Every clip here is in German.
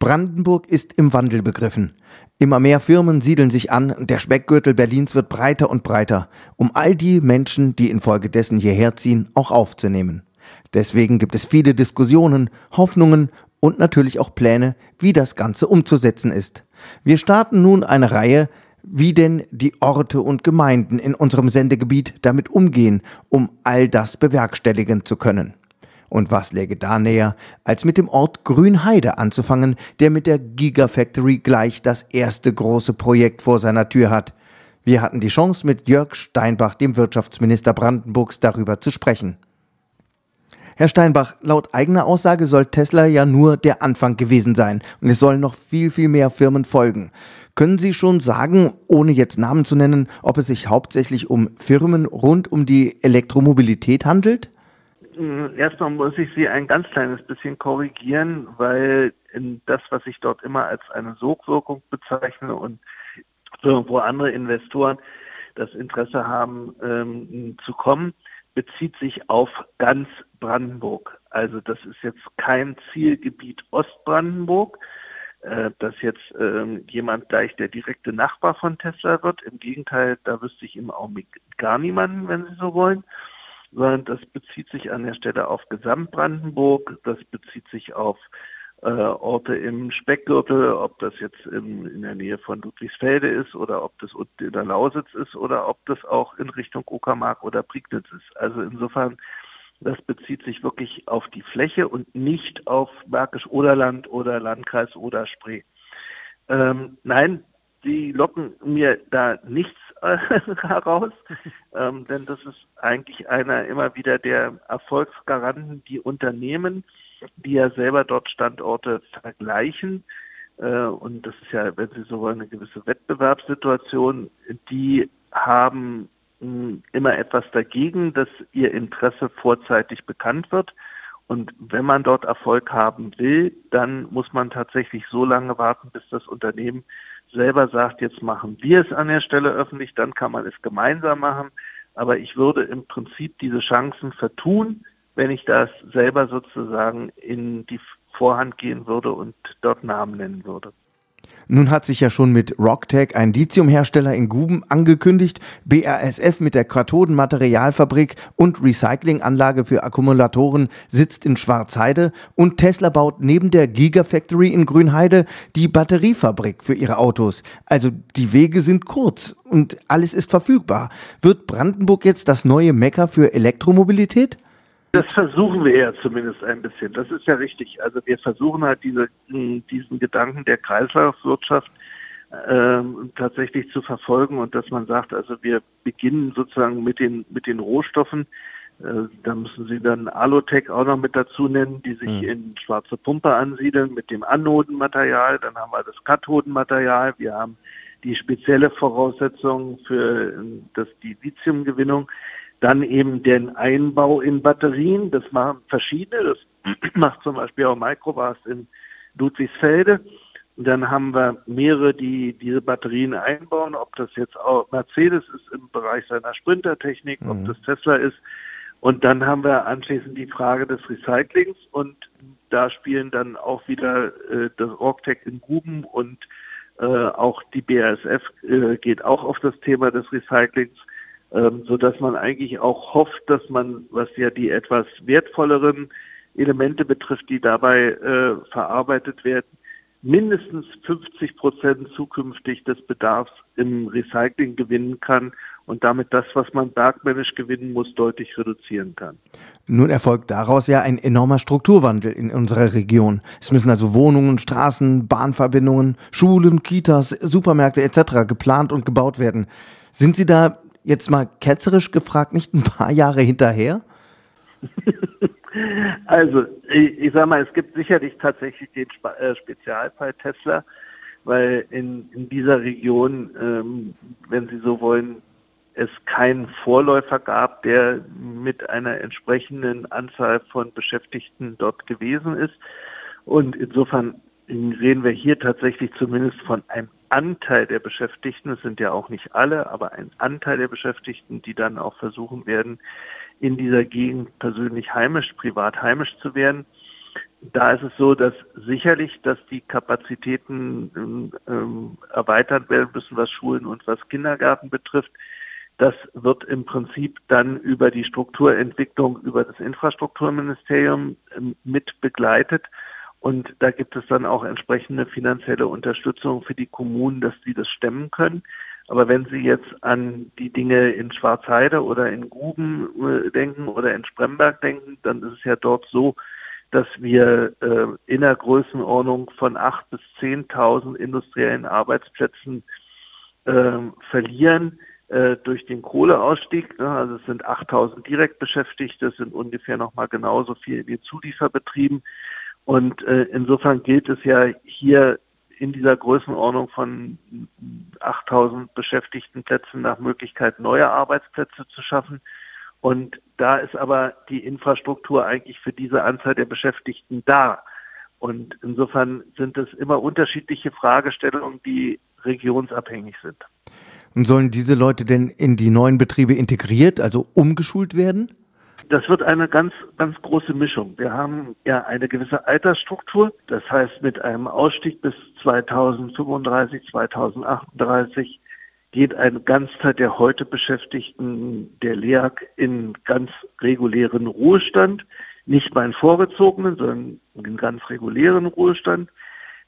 Brandenburg ist im Wandel begriffen. Immer mehr Firmen siedeln sich an, der Speckgürtel Berlins wird breiter und breiter, um all die Menschen, die infolgedessen hierher ziehen, auch aufzunehmen. Deswegen gibt es viele Diskussionen, Hoffnungen und natürlich auch Pläne, wie das Ganze umzusetzen ist. Wir starten nun eine Reihe, wie denn die Orte und Gemeinden in unserem Sendegebiet damit umgehen, um all das bewerkstelligen zu können. Und was läge da näher, als mit dem Ort Grünheide anzufangen, der mit der Gigafactory gleich das erste große Projekt vor seiner Tür hat. Wir hatten die Chance, mit Jörg Steinbach, dem Wirtschaftsminister Brandenburgs, darüber zu sprechen. Herr Steinbach, laut eigener Aussage soll Tesla ja nur der Anfang gewesen sein und es sollen noch viel, viel mehr Firmen folgen. Können Sie schon sagen, ohne jetzt Namen zu nennen, ob es sich hauptsächlich um Firmen rund um die Elektromobilität handelt? Hm, erstmal muss ich Sie ein ganz kleines bisschen korrigieren, weil das, was ich dort immer als eine Sogwirkung bezeichne und wo andere Investoren das Interesse haben ähm, zu kommen, bezieht sich auf ganz Brandenburg. Also das ist jetzt kein Zielgebiet Ostbrandenburg, äh, dass jetzt ähm, jemand gleich der direkte Nachbar von Tesla wird. Im Gegenteil, da wüsste ich im Augenblick gar niemanden, wenn Sie so wollen sondern das bezieht sich an der Stelle auf Gesamtbrandenburg, das bezieht sich auf äh, Orte im Speckgürtel, ob das jetzt in, in der Nähe von Ludwigsfelde ist oder ob das in der Lausitz ist oder ob das auch in Richtung Uckermark oder Prignitz ist. Also insofern, das bezieht sich wirklich auf die Fläche und nicht auf Märkisch-Oderland oder Landkreis oder Spree. Ähm, nein, die locken mir da nichts äh, heraus, ähm, denn das ist eigentlich einer immer wieder der Erfolgsgaranten, die Unternehmen, die ja selber dort Standorte vergleichen. Äh, und das ist ja, wenn Sie so wollen, eine gewisse Wettbewerbssituation, die haben mh, hm, immer etwas dagegen, dass ihr Interesse vorzeitig bekannt wird. Und wenn man dort Erfolg haben will, dann muss man tatsächlich so lange warten, bis das Unternehmen selber sagt, jetzt machen wir es an der Stelle öffentlich, dann kann man es gemeinsam machen. Aber ich würde im Prinzip diese Chancen vertun, wenn ich das selber sozusagen in die Vorhand gehen würde und dort Namen nennen würde. Nun hat sich ja schon mit Rocktech ein Lithiumhersteller in Guben angekündigt, BASF mit der Kathodenmaterialfabrik und Recyclinganlage für Akkumulatoren sitzt in Schwarzheide und Tesla baut neben der Gigafactory in Grünheide die Batteriefabrik für ihre Autos. Also die Wege sind kurz und alles ist verfügbar. Wird Brandenburg jetzt das neue Mecker für Elektromobilität? Das versuchen wir ja zumindest ein bisschen. Das ist ja richtig. Also wir versuchen halt diese, diesen Gedanken der Kreislaufwirtschaft äh, tatsächlich zu verfolgen und dass man sagt, also wir beginnen sozusagen mit den mit den Rohstoffen. Äh, da müssen Sie dann Alotech auch noch mit dazu nennen, die sich mhm. in schwarze Pumpe ansiedeln mit dem Anodenmaterial. Dann haben wir das Kathodenmaterial. Wir haben die spezielle Voraussetzung für das, die Lithiumgewinnung. Dann eben den Einbau in Batterien, das machen verschiedene, das macht zum Beispiel auch Microvast in Ludwigsfelde. Und dann haben wir mehrere, die diese Batterien einbauen, ob das jetzt auch Mercedes ist im Bereich seiner Sprintertechnik, mhm. ob das Tesla ist. Und dann haben wir anschließend die Frage des Recyclings und da spielen dann auch wieder äh, das Rocktech in Gruben und äh, auch die BASF äh, geht auch auf das Thema des Recyclings ähm, so dass man eigentlich auch hofft, dass man, was ja die etwas wertvolleren Elemente betrifft, die dabei äh, verarbeitet werden, mindestens 50 Prozent zukünftig des Bedarfs im Recycling gewinnen kann und damit das, was man bergmännisch gewinnen muss, deutlich reduzieren kann. Nun erfolgt daraus ja ein enormer Strukturwandel in unserer Region. Es müssen also Wohnungen, Straßen, Bahnverbindungen, Schulen, Kitas, Supermärkte etc. geplant und gebaut werden. Sind Sie da jetzt mal ketzerisch gefragt, nicht ein paar Jahre hinterher? Also, ich, ich sag mal, es gibt sicherlich tatsächlich den äh, Spezialfall Tesla, weil in, in dieser Region, ähm, wenn Sie so wollen, es keinen Vorläufer gab, der mit einer entsprechenden Anzahl von Beschäftigten dort gewesen ist. Und insofern reden wir hier tatsächlich zumindest von einem Anteil der Beschäftigten, es sind ja auch nicht alle, aber ein Anteil der Beschäftigten, die dann auch versuchen werden, in dieser Gegend persönlich heimisch, privat heimisch zu werden. da ist es so, dass sicherlich, dass die Kapazitäten ähm, erweitert werden müssen, was Schulen und was Kindergarten betrifft. Das wird im Prinzip dann über die Strukturentwicklung, über das Infrastrukturministerium ähm, mit begleitet. Und da gibt es dann auch entsprechende finanzielle Unterstützung für die Kommunen, dass sie das stemmen können. Aber wenn Sie jetzt an die Dinge in Schwarzheide oder in Guben äh, denken oder in Spremberg denken, dann ist es ja dort so, dass wir äh, in der Größenordnung von acht bis zehntausend industriellen Arbeitsplätzen äh, verlieren äh, durch den Kohleausstieg. Ne? Also es sind 8000 direkt Beschäftigte, es sind ungefähr nochmal genauso viel den Zulieferbetrieben. Und äh, insofern gilt es ja hier in dieser Größenordnung von 8000 beschäftigten Plätzen nach Möglichkeit neue Arbeitsplätze zu schaffen. Und da ist aber die Infrastruktur eigentlich für diese Anzahl der Beschäftigten da. Und insofern sind es immer unterschiedliche Fragestellungen, die regionsabhängig sind. Und sollen diese Leute denn in die neuen Betriebe integriert, also umgeschult werden? Das wird eine ganz, ganz große Mischung. Wir haben ja eine gewisse Altersstruktur. Das heißt, mit einem Ausstieg bis 2035, 2038 geht ein Ganzteil der heute Beschäftigten der LEAG in ganz regulären Ruhestand. Nicht meinen vorgezogenen, sondern in ganz regulären Ruhestand.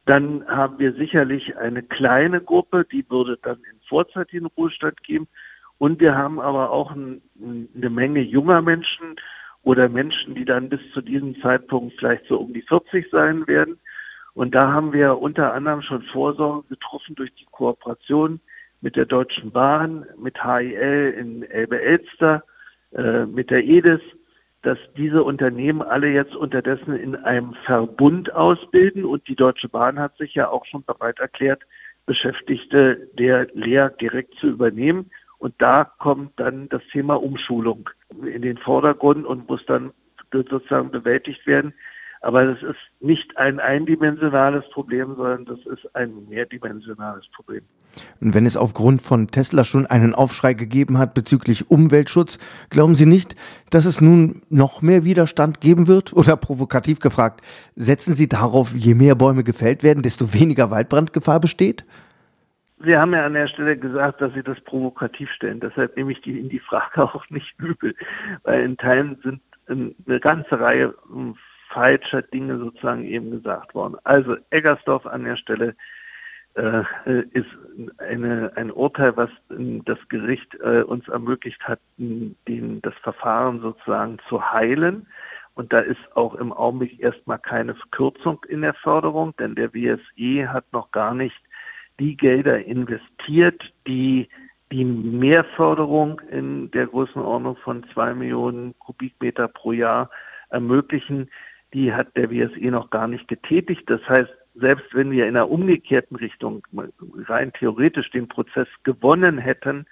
Dann haben wir sicherlich eine kleine Gruppe, die würde dann in vorzeitigen Ruhestand gehen. Und wir haben aber auch ein, eine Menge junger Menschen oder Menschen, die dann bis zu diesem Zeitpunkt vielleicht so um die 40 sein werden. Und da haben wir unter anderem schon Vorsorge getroffen durch die Kooperation mit der Deutschen Bahn, mit HIL in Elbe-Elster, äh, mit der EDIS, dass diese Unternehmen alle jetzt unterdessen in einem Verbund ausbilden und die Deutsche Bahn hat sich ja auch schon bereit erklärt, Beschäftigte der Lehr direkt zu übernehmen. Und da kommt dann das Thema Umschulung in den Vordergrund und muss dann sozusagen bewältigt werden. Aber das ist nicht ein eindimensionales Problem, sondern das ist ein mehrdimensionales Problem. Und wenn es aufgrund von Tesla schon einen Aufschrei gegeben hat bezüglich Umweltschutz, glauben Sie nicht, dass es nun noch mehr Widerstand geben wird? Oder provokativ gefragt, setzen Sie darauf, je mehr Bäume gefällt werden, desto weniger Waldbrandgefahr besteht? Sie haben ja an der Stelle gesagt, dass Sie das provokativ stellen. Deshalb nehme ich in die Frage auch nicht übel, weil in Teilen sind eine ganze Reihe hm, falscher Dinge sozusagen eben gesagt worden. Also Eggersdorf an der Stelle äh, ist eine, ein Urteil, was das Gericht äh, uns ermöglicht hat, den, das Verfahren sozusagen zu heilen. Und da ist auch im Augenblick erstmal keine Kürzung in der Förderung, denn der WSE hat noch gar nicht die Gelder investiert, die die Mehrförderung in der Größenordnung von zwei Millionen Kubikmeter pro Jahr ermöglichen die hat der WSE noch gar nicht getätigt. Das heißt, selbst wenn wir in einer umgekehrten Richtung rein theoretisch den Prozess gewonnen hätten,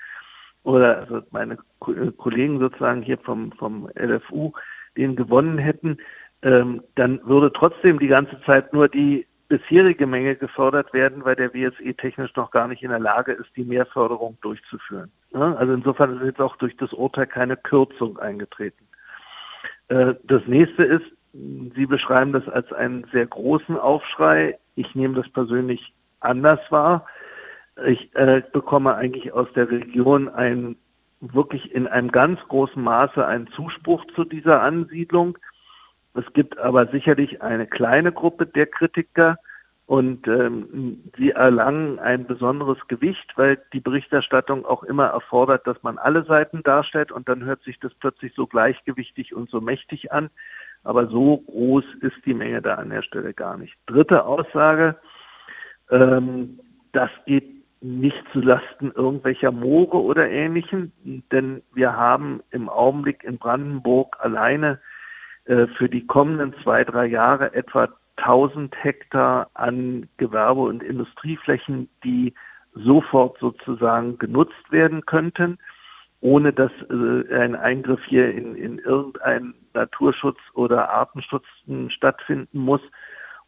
oder also meine Kollegen sozusagen hier vom, vom LFU den gewonnen hätten, ähm, dann würde trotzdem die ganze Zeit nur die bisherige Menge gefördert werden, weil der WSE technisch noch gar nicht in der Lage ist, die Mehrförderung durchzuführen. Also insofern ist jetzt auch durch das Urteil keine Kürzung eingetreten. Äh, das nächste ist, Sie beschreiben das als einen sehr großen Aufschrei. Ich nehme das persönlich anders wahr. Ich äh, bekomme eigentlich aus der Region ein wirklich in einem ganz großen Maße einen Zuspruch zu dieser Ansiedlung. Es gibt aber sicherlich eine kleine Gruppe der Kritiker und ähm, sie erlangen ein besonderes Gewicht, weil die Berichterstattung auch immer erfordert, dass man alle Seiten darstellt und dann hört sich das plötzlich so gleichgewichtig und so mächtig an. Aber so groß ist die Menge da an der Stelle gar nicht. Dritte Aussage, ähm, das geht nicht zu Lasten irgendwelcher Moore oder ähnlichen, denn wir haben im Augenblick in Brandenburg alleine äh, für die kommenden zwei, drei Jahre etwa 1000 Hektar an Gewerbe- und Industrieflächen, die sofort sozusagen genutzt werden könnten ohne dass äh, ein Eingriff hier in, in irgendeinen Naturschutz oder Artenschutz stattfinden muss.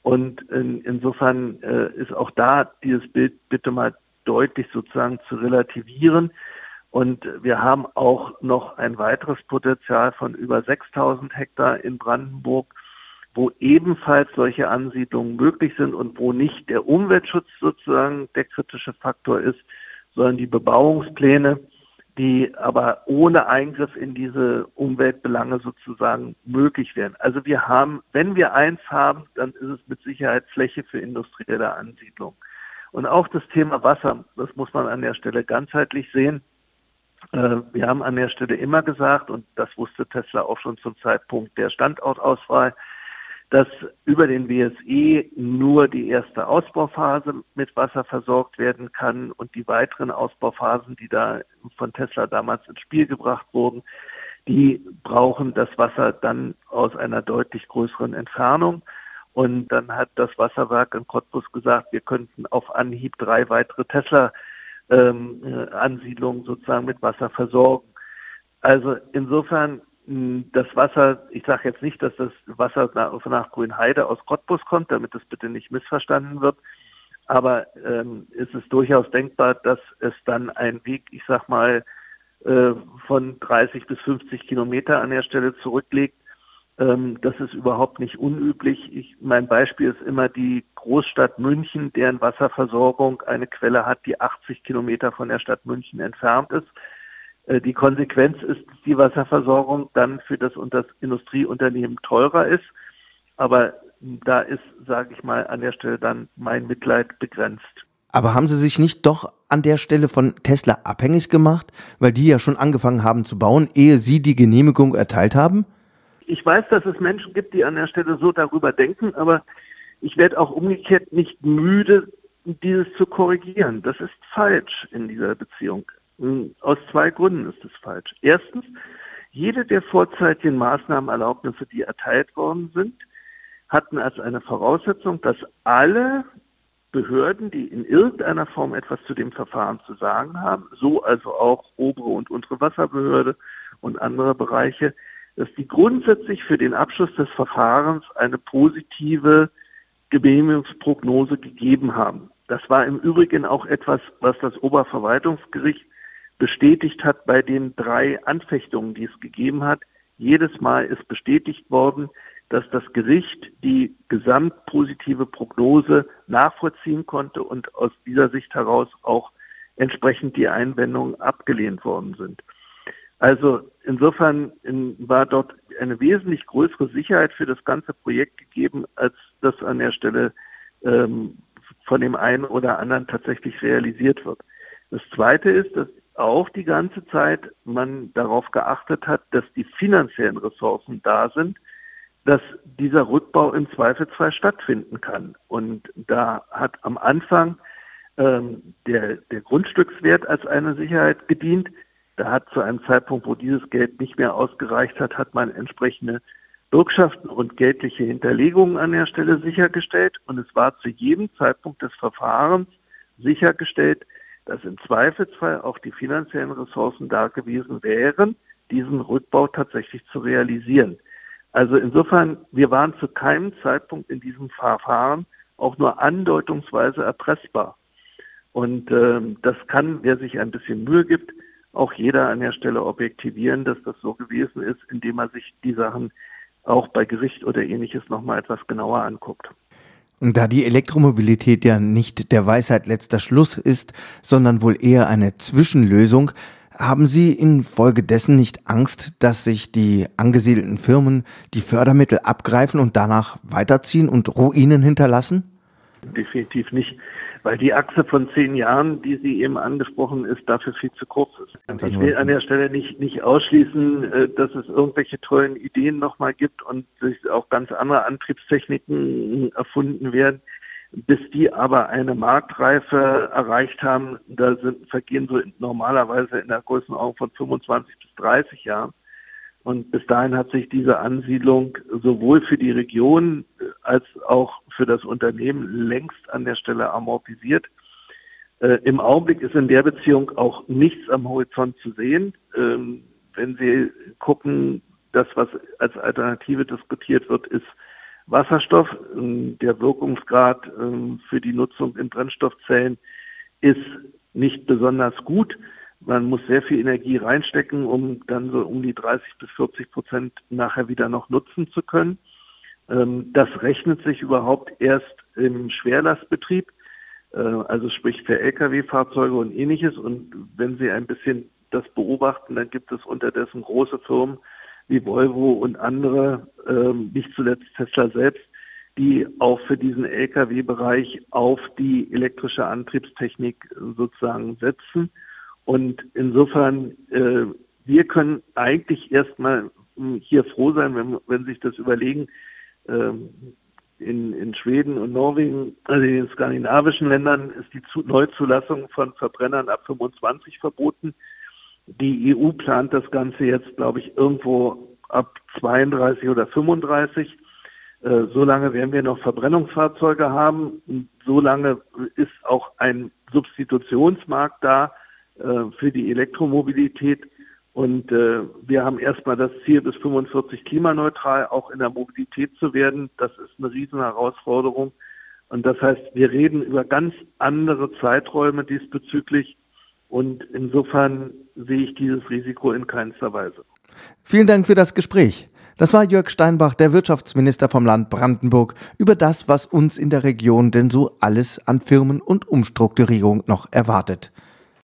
Und in, insofern äh, ist auch da dieses Bild bitte mal deutlich sozusagen zu relativieren. Und wir haben auch noch ein weiteres Potenzial von über 6000 Hektar in Brandenburg, wo ebenfalls solche Ansiedlungen möglich sind und wo nicht der Umweltschutz sozusagen der kritische Faktor ist, sondern die Bebauungspläne, die aber ohne Eingriff in diese Umweltbelange sozusagen möglich wären. Also wir haben, wenn wir eins haben, dann ist es mit Sicherheit Fläche für industrielle Ansiedlung. Und auch das Thema Wasser, das muss man an der Stelle ganzheitlich sehen. Äh, wir haben an der Stelle immer gesagt, und das wusste Tesla auch schon zum Zeitpunkt der Standortauswahl, dass über den WSE nur die erste Ausbauphase mit Wasser versorgt werden kann und die weiteren Ausbauphasen, die da von Tesla damals ins Spiel gebracht wurden, die brauchen das Wasser dann aus einer deutlich größeren Entfernung. Und dann hat das Wasserwerk in Cottbus gesagt, wir könnten auf Anhieb drei weitere Tesla-Ansiedlungen ähm, sozusagen mit Wasser versorgen. Also insofern das Wasser, ich sage jetzt nicht, dass das Wasser nach, nach Grünheide aus Cottbus kommt, damit das bitte nicht missverstanden wird, aber ähm, ist es durchaus denkbar, dass es dann einen Weg, ich sag mal, äh, von 30 bis 50 Kilometer an der Stelle zurücklegt. Ähm, das ist überhaupt nicht unüblich. Ich, mein Beispiel ist immer die Großstadt München, deren Wasserversorgung eine Quelle hat, die 80 Kilometer von der Stadt München entfernt ist. Äh, die Konsequenz ist, dass die Wasserversorgung dann für das, das Industrieunternehmen teurer ist. Aber da ist, sage ich mal, an der Stelle dann mein Mitleid begrenzt. Aber haben Sie sich nicht doch an der Stelle von Tesla abhängig gemacht, weil die ja schon angefangen haben zu bauen, ehe Sie die Genehmigung erteilt haben? Ich weiß, dass es Menschen gibt, die an der Stelle so darüber denken, aber ich werde auch umgekehrt nicht müde, dieses zu korrigieren. Das ist falsch in dieser Beziehung. Hm, aus zwei Gründen ist es falsch. Erstens, jede der vorzeitigen Maßnahmenerlaubnisse, die erteilt worden sind, hatten als eine Voraussetzung, dass alle Behörden, die in irgendeiner Form etwas zu dem Verfahren zu sagen haben, so also auch obere und untere Wasserbehörde und andere Bereiche, dass die grundsätzlich für den Abschluss des Verfahrens eine positive Genehmigungsprognose gegeben haben. Das war im Übrigen auch etwas, was das Oberverwaltungsgericht bestätigt hat bei den drei Anfechtungen, die es gegeben hat. Jedes Mal ist bestätigt worden, dass das Gericht die gesamtpositive Prognose nachvollziehen konnte und aus dieser Sicht heraus auch entsprechend die Einwendungen abgelehnt worden sind. Also insofern war dort eine wesentlich größere Sicherheit für das ganze Projekt gegeben, als das an der Stelle ähm, von dem einen oder anderen tatsächlich realisiert wird. Das Zweite ist, dass auch die ganze Zeit man darauf geachtet hat, dass die finanziellen Ressourcen da sind, dass dieser Rückbau im Zweifelsfall stattfinden kann. Und da hat am Anfang ähm, der, der Grundstückswert als eine Sicherheit gedient. Da hat zu einem Zeitpunkt, wo dieses Geld nicht mehr ausgereicht hat, hat man entsprechende Bürgschaften und geldliche Hinterlegungen an der Stelle sichergestellt. Und es war zu jedem Zeitpunkt des Verfahrens sichergestellt, dass im Zweifelsfall auch die finanziellen Ressourcen da gewesen wären, diesen Rückbau tatsächlich zu realisieren. Also insofern, wir waren zu keinem Zeitpunkt in diesem Verfahren auch nur andeutungsweise erpressbar. Und ähm, das kann, wer sich ein bisschen Mühe gibt, auch jeder an der Stelle objektivieren, dass das so gewesen ist, indem er sich die Sachen auch bei Gericht oder ähnliches nochmal etwas genauer anguckt. Und da die Elektromobilität ja nicht der Weisheit letzter Schluss ist, sondern wohl eher eine Zwischenlösung, haben Sie infolgedessen nicht Angst, dass sich die angesiedelten Firmen die Fördermittel abgreifen und danach weiterziehen und Ruinen hinterlassen? Definitiv nicht weil die Achse von zehn Jahren, die Sie eben angesprochen ist, dafür viel zu kurz ist. Ich will an der Stelle nicht, nicht ausschließen, äh, dass es irgendwelche tollen Ideen nochmal gibt und sich auch ganz andere Antriebstechniken erfunden werden. Bis die aber eine Marktreife erreicht haben, da sind, vergehen so normalerweise in der Größenordnung von 25 bis 30 Jahren. Und bis dahin hat sich diese Ansiedlung sowohl für die Region als auch für das Unternehmen längst an der Stelle amortisiert. Äh, Im Augenblick ist in der Beziehung auch nichts am Horizont zu sehen. Ähm, wenn Sie gucken, das, was als Alternative diskutiert wird, ist Wasserstoff. Ähm, der Wirkungsgrad ähm, für die Nutzung in Brennstoffzellen ist nicht besonders gut. Man muss sehr viel Energie reinstecken, um dann so um die 30 bis 40 Prozent nachher wieder noch nutzen zu können. Ähm, das rechnet sich überhaupt erst im Schwerlastbetrieb, äh, also sprich für Lkw-Fahrzeuge und ähnliches. Und wenn Sie ein bisschen das beobachten, dann gibt es unterdessen große Firmen wie Volvo und andere, ähm, nicht zuletzt Tesla selbst, die auch für diesen Lkw-Bereich auf die elektrische Antriebstechnik sozusagen setzen. Und insofern, äh, wir können eigentlich erstmal hier froh sein, wenn, wenn sich das überlegen, ähm, in, in Schweden und Norwegen, also in den skandinavischen Ländern, ist die Neuzulassung von Verbrennern ab 25 verboten. Die EU plant das Ganze jetzt, glaube ich, irgendwo ab 32 oder 35. Äh, solange werden wir noch Verbrennungsfahrzeuge haben. Und solange ist auch ein Substitutionsmarkt da für die Elektromobilität. Und äh, wir haben erstmal das Ziel, bis 45 klimaneutral auch in der Mobilität zu werden. Das ist eine riesen Herausforderung. Und das heißt, wir reden über ganz andere Zeiträume diesbezüglich. Und insofern sehe ich dieses Risiko in keinster Weise. Vielen Dank für das Gespräch. Das war Jörg Steinbach, der Wirtschaftsminister vom Land Brandenburg, über das, was uns in der Region denn so alles an Firmen und Umstrukturierung noch erwartet.